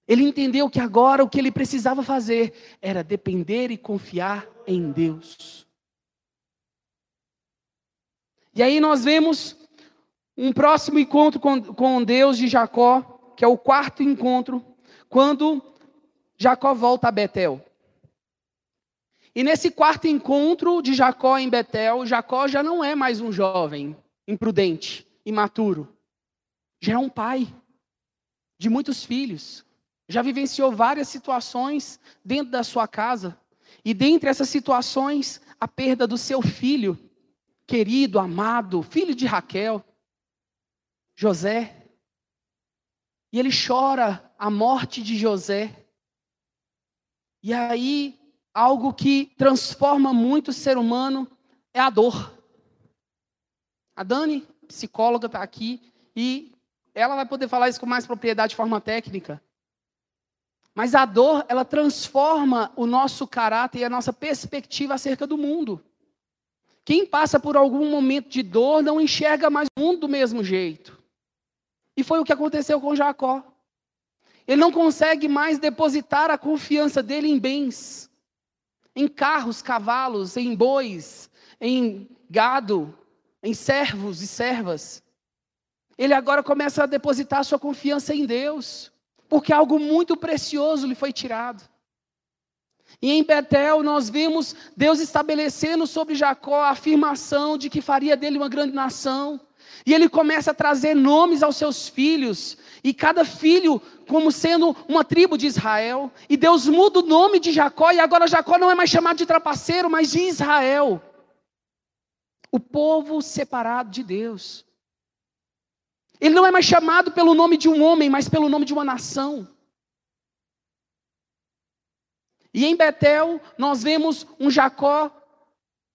Ele entendeu que agora o que ele precisava fazer era depender e confiar em Deus. E aí nós vemos um próximo encontro com, Deus de Jacó, que é o quarto encontro, quando Jacó volta a Betel. E nesse quarto encontro de Jacó em Betel, Jacó já não é mais um jovem imprudente, imaturo. Já é um pai de muitos filhos já vivenciou várias situações dentro da sua casa, e dentre essas situações, a perda do seu filho, querido, amado, filho de Raquel, José. E ele chora a morte de José. E aí, algo que transforma muito o ser humano é a dor. A Dani, psicóloga, está aqui e ela vai poder falar isso com mais propriedade de forma técnica. Mas a dor, ela transforma o nosso caráter e a nossa perspectiva acerca do mundo. Quem passa por algum momento de dor não enxerga mais o mundo do mesmo jeito. E foi o que aconteceu com Jacó. Ele não consegue mais depositar a confiança dele em bens, em carros, cavalos, em bois, em gado, em servos e servas. Ele agora começa a depositar sua confiança em Deus, porque algo muito precioso lhe foi tirado. E em Betel nós vimos Deus estabelecendo sobre Jacó a afirmação de que faria dele uma grande nação. E ele começa a trazer nomes aos seus filhos, e cada filho como sendo uma tribo de Israel. E Deus muda o nome de Jacó, e agora Jacó não é mais chamado de trapaceiro, mas de Israel. O povo separado de Deus. Ele não é mais chamado pelo nome de um homem, mas pelo nome de uma nação. E em Betel, nós vemos um Jacó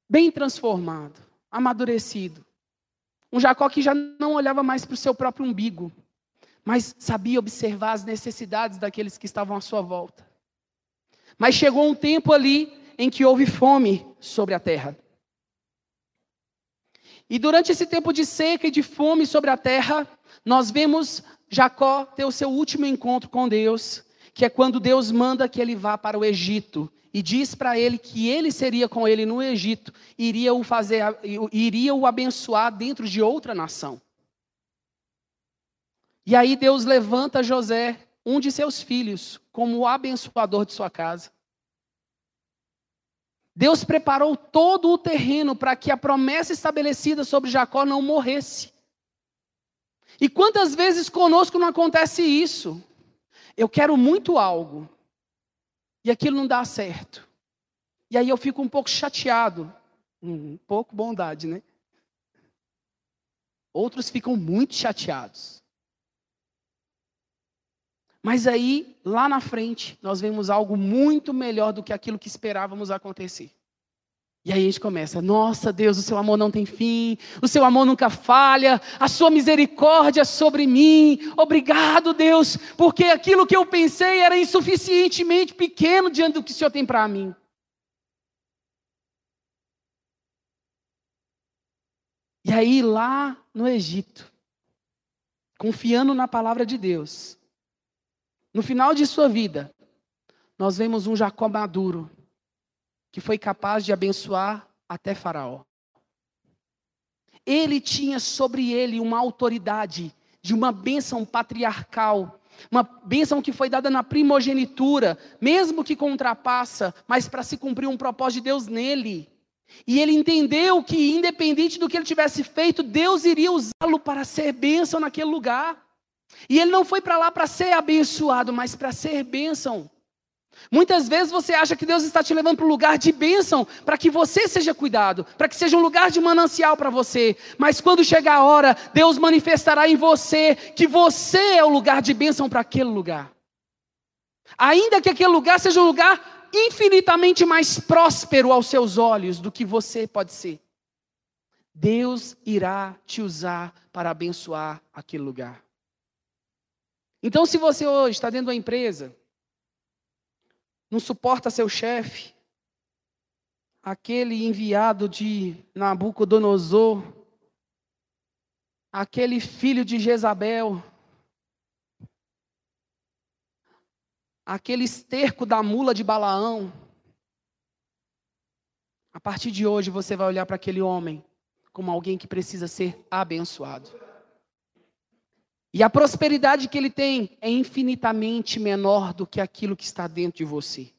bem transformado, amadurecido. Um Jacó que já não olhava mais para o seu próprio umbigo, mas sabia observar as necessidades daqueles que estavam à sua volta. Mas chegou um tempo ali em que houve fome sobre a terra. E durante esse tempo de seca e de fome sobre a terra, nós vemos Jacó ter o seu último encontro com Deus, que é quando Deus manda que ele vá para o Egito e diz para ele que ele seria com ele no Egito, iria o fazer, iria o abençoar dentro de outra nação. E aí Deus levanta José, um de seus filhos, como o abençoador de sua casa. Deus preparou todo o terreno para que a promessa estabelecida sobre Jacó não morresse. E quantas vezes conosco não acontece isso? Eu quero muito algo e aquilo não dá certo. E aí eu fico um pouco chateado. Um pouco bondade, né? Outros ficam muito chateados. Mas aí, lá na frente, nós vemos algo muito melhor do que aquilo que esperávamos acontecer. E aí a gente começa: Nossa Deus, o seu amor não tem fim, o seu amor nunca falha, a sua misericórdia sobre mim. Obrigado, Deus, porque aquilo que eu pensei era insuficientemente pequeno diante do que o Senhor tem para mim. E aí, lá no Egito, confiando na palavra de Deus, no final de sua vida, nós vemos um Jacó maduro, que foi capaz de abençoar até Faraó. Ele tinha sobre ele uma autoridade de uma bênção patriarcal, uma bênção que foi dada na primogenitura, mesmo que contrapassa, mas para se cumprir um propósito de Deus nele. E ele entendeu que, independente do que ele tivesse feito, Deus iria usá-lo para ser bênção naquele lugar. E ele não foi para lá para ser abençoado, mas para ser bênção. Muitas vezes você acha que Deus está te levando para um lugar de bênção, para que você seja cuidado, para que seja um lugar de manancial para você. Mas quando chegar a hora, Deus manifestará em você que você é o lugar de bênção para aquele lugar. Ainda que aquele lugar seja um lugar infinitamente mais próspero aos seus olhos do que você pode ser. Deus irá te usar para abençoar aquele lugar. Então, se você hoje está dentro da empresa, não suporta seu chefe, aquele enviado de Nabucodonosor, aquele filho de Jezabel, aquele esterco da mula de Balaão. A partir de hoje você vai olhar para aquele homem como alguém que precisa ser abençoado. E a prosperidade que ele tem é infinitamente menor do que aquilo que está dentro de você.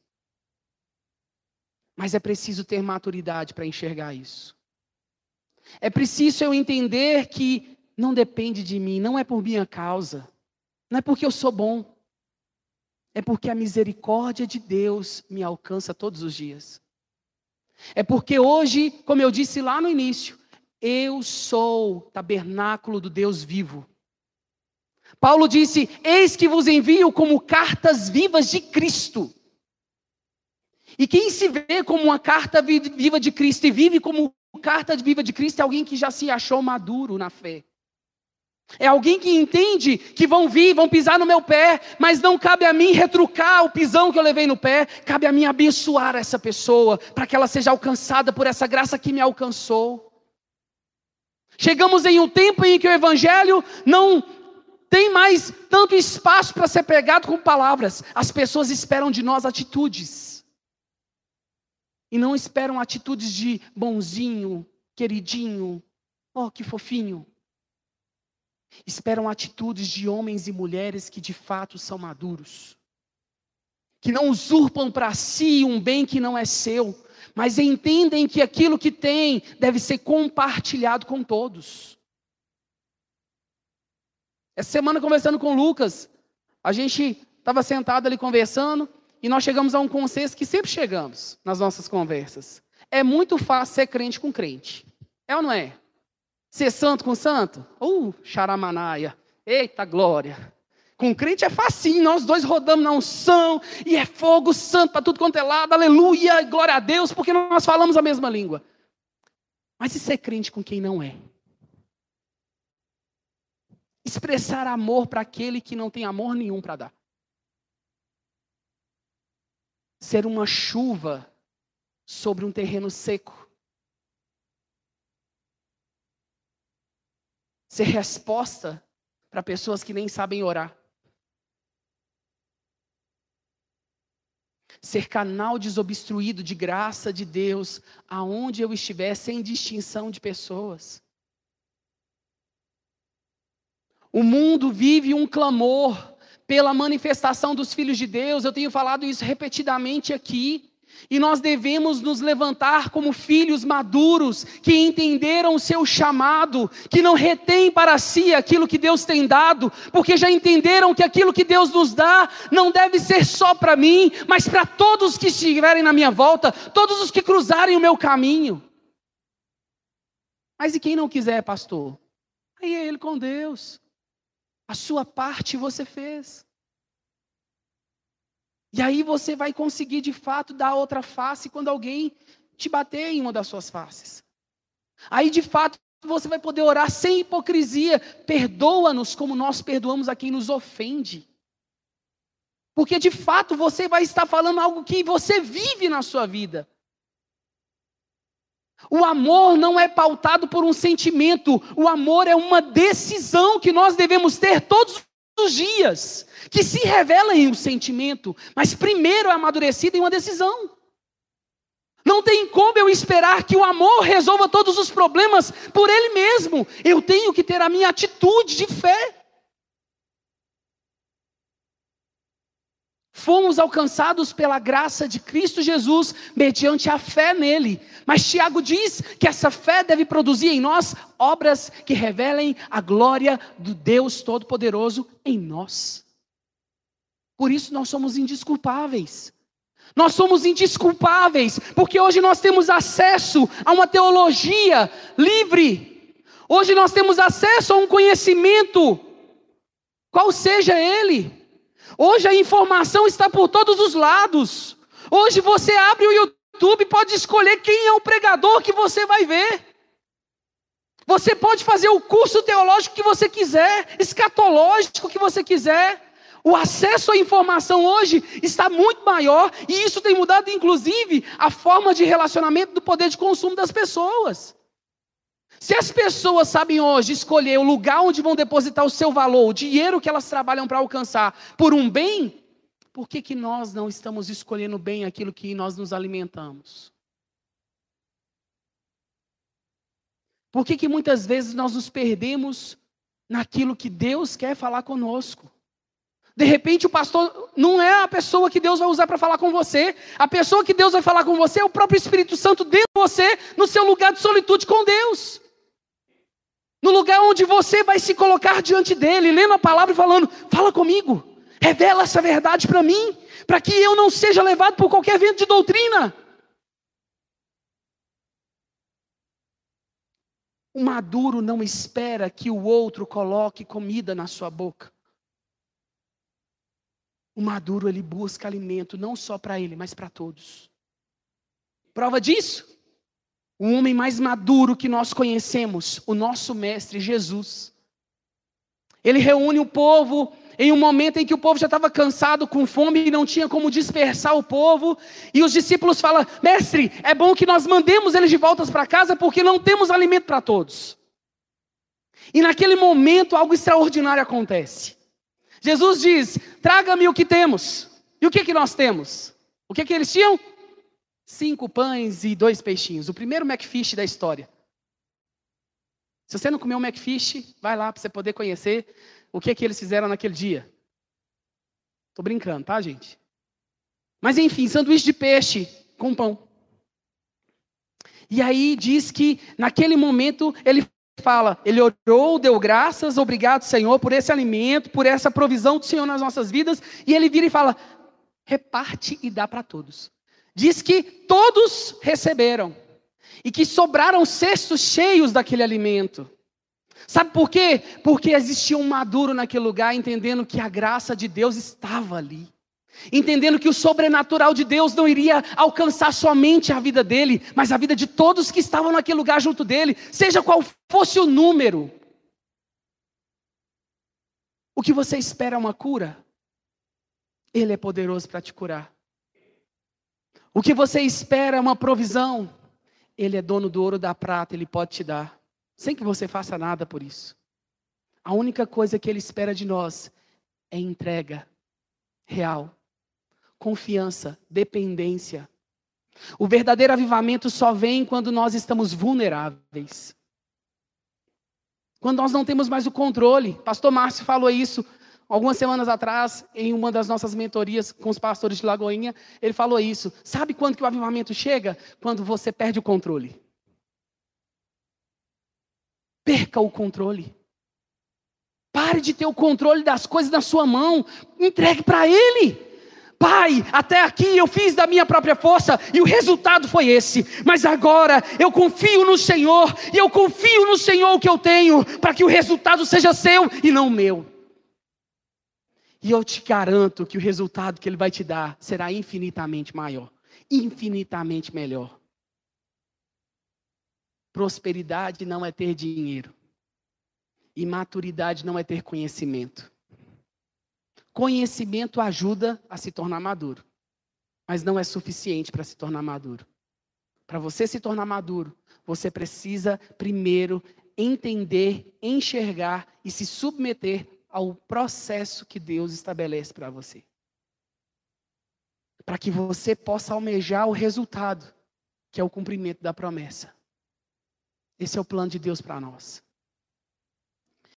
Mas é preciso ter maturidade para enxergar isso. É preciso eu entender que não depende de mim, não é por minha causa, não é porque eu sou bom, é porque a misericórdia de Deus me alcança todos os dias. É porque hoje, como eu disse lá no início, eu sou tabernáculo do Deus vivo. Paulo disse: Eis que vos envio como cartas vivas de Cristo. E quem se vê como uma carta viva de Cristo e vive como carta viva de Cristo é alguém que já se achou maduro na fé. É alguém que entende que vão vir, vão pisar no meu pé, mas não cabe a mim retrucar o pisão que eu levei no pé, cabe a mim abençoar essa pessoa, para que ela seja alcançada por essa graça que me alcançou. Chegamos em um tempo em que o Evangelho não tem mais tanto espaço para ser pregado com palavras, as pessoas esperam de nós atitudes, e não esperam atitudes de bonzinho, queridinho, oh que fofinho. Esperam atitudes de homens e mulheres que de fato são maduros, que não usurpam para si um bem que não é seu, mas entendem que aquilo que tem deve ser compartilhado com todos. Essa semana, conversando com o Lucas, a gente estava sentado ali conversando e nós chegamos a um consenso que sempre chegamos nas nossas conversas. É muito fácil ser crente com crente. É ou não é? Ser santo com santo? Uh, charamanaia. Eita glória. Com crente é facinho, nós dois rodamos na unção, e é fogo santo para tudo quanto é lado, aleluia, glória a Deus, porque nós falamos a mesma língua. Mas e ser crente com quem não é? Expressar amor para aquele que não tem amor nenhum para dar. Ser uma chuva sobre um terreno seco. ser resposta para pessoas que nem sabem orar. Ser canal desobstruído de graça de Deus aonde eu estiver, sem distinção de pessoas. O mundo vive um clamor pela manifestação dos filhos de Deus, eu tenho falado isso repetidamente aqui. E nós devemos nos levantar como filhos maduros, que entenderam o seu chamado, que não retém para si aquilo que Deus tem dado, porque já entenderam que aquilo que Deus nos dá não deve ser só para mim, mas para todos que estiverem na minha volta, todos os que cruzarem o meu caminho. Mas e quem não quiser, pastor? Aí é ele com Deus. A sua parte você fez. E aí você vai conseguir de fato dar outra face quando alguém te bater em uma das suas faces. Aí de fato você vai poder orar sem hipocrisia. Perdoa-nos como nós perdoamos a quem nos ofende. Porque de fato você vai estar falando algo que você vive na sua vida. O amor não é pautado por um sentimento, o amor é uma decisão que nós devemos ter todos os dias, que se revela em um sentimento, mas primeiro é amadurecido em uma decisão. Não tem como eu esperar que o amor resolva todos os problemas por ele mesmo. Eu tenho que ter a minha atitude de fé. Fomos alcançados pela graça de Cristo Jesus mediante a fé nele. Mas Tiago diz que essa fé deve produzir em nós obras que revelem a glória do Deus Todo-Poderoso em nós. Por isso nós somos indisculpáveis. Nós somos indisculpáveis, porque hoje nós temos acesso a uma teologia livre. Hoje nós temos acesso a um conhecimento, qual seja ele. Hoje a informação está por todos os lados. Hoje você abre o YouTube e pode escolher quem é o pregador que você vai ver. Você pode fazer o curso teológico que você quiser, escatológico que você quiser. O acesso à informação hoje está muito maior e isso tem mudado, inclusive, a forma de relacionamento do poder de consumo das pessoas. Se as pessoas sabem hoje escolher o lugar onde vão depositar o seu valor, o dinheiro que elas trabalham para alcançar, por um bem, por que, que nós não estamos escolhendo bem aquilo que nós nos alimentamos? Por que, que muitas vezes nós nos perdemos naquilo que Deus quer falar conosco? De repente, o pastor não é a pessoa que Deus vai usar para falar com você. A pessoa que Deus vai falar com você é o próprio Espírito Santo dentro de você, no seu lugar de solitude com Deus no lugar onde você vai se colocar diante dele, lendo a palavra e falando: fala comigo, revela essa verdade para mim, para que eu não seja levado por qualquer vento de doutrina. O maduro não espera que o outro coloque comida na sua boca. O maduro ele busca alimento não só para ele, mas para todos. Prova disso? O homem mais maduro que nós conhecemos, o nosso mestre Jesus. Ele reúne o povo em um momento em que o povo já estava cansado, com fome e não tinha como dispersar o povo. E os discípulos falam: Mestre, é bom que nós mandemos eles de volta para casa porque não temos alimento para todos. E naquele momento algo extraordinário acontece. Jesus diz: Traga-me o que temos. E o que, que nós temos? O que, que eles tinham? Cinco pães e dois peixinhos. O primeiro McFish da história. Se você não comeu um McFish, vai lá para você poder conhecer o que, que eles fizeram naquele dia. Estou brincando, tá, gente? Mas enfim, sanduíche de peixe com pão. E aí diz que naquele momento ele fala, ele orou, deu graças, obrigado, Senhor, por esse alimento, por essa provisão do Senhor nas nossas vidas, e ele vira e fala: reparte e dá para todos. Diz que todos receberam e que sobraram cestos cheios daquele alimento. Sabe por quê? Porque existia um maduro naquele lugar, entendendo que a graça de Deus estava ali. Entendendo que o sobrenatural de Deus não iria alcançar somente a vida dele, mas a vida de todos que estavam naquele lugar junto dele, seja qual fosse o número. O que você espera é uma cura? Ele é poderoso para te curar. O que você espera é uma provisão? Ele é dono do ouro da prata, ele pode te dar, sem que você faça nada por isso. A única coisa que ele espera de nós é entrega real, confiança, dependência. O verdadeiro avivamento só vem quando nós estamos vulneráveis. Quando nós não temos mais o controle. Pastor Márcio falou isso algumas semanas atrás, em uma das nossas mentorias com os pastores de Lagoinha, ele falou isso. Sabe quando que o avivamento chega? Quando você perde o controle. Perca o controle. Pare de ter o controle das coisas na sua mão. Entregue para Ele. Pai, até aqui eu fiz da minha própria força e o resultado foi esse. Mas agora eu confio no Senhor e eu confio no Senhor que eu tenho para que o resultado seja seu e não meu. E eu te garanto que o resultado que ele vai te dar será infinitamente maior, infinitamente melhor. Prosperidade não é ter dinheiro. E maturidade não é ter conhecimento. Conhecimento ajuda a se tornar maduro, mas não é suficiente para se tornar maduro. Para você se tornar maduro, você precisa primeiro entender, enxergar e se submeter ao processo que Deus estabelece para você. Para que você possa almejar o resultado, que é o cumprimento da promessa. Esse é o plano de Deus para nós.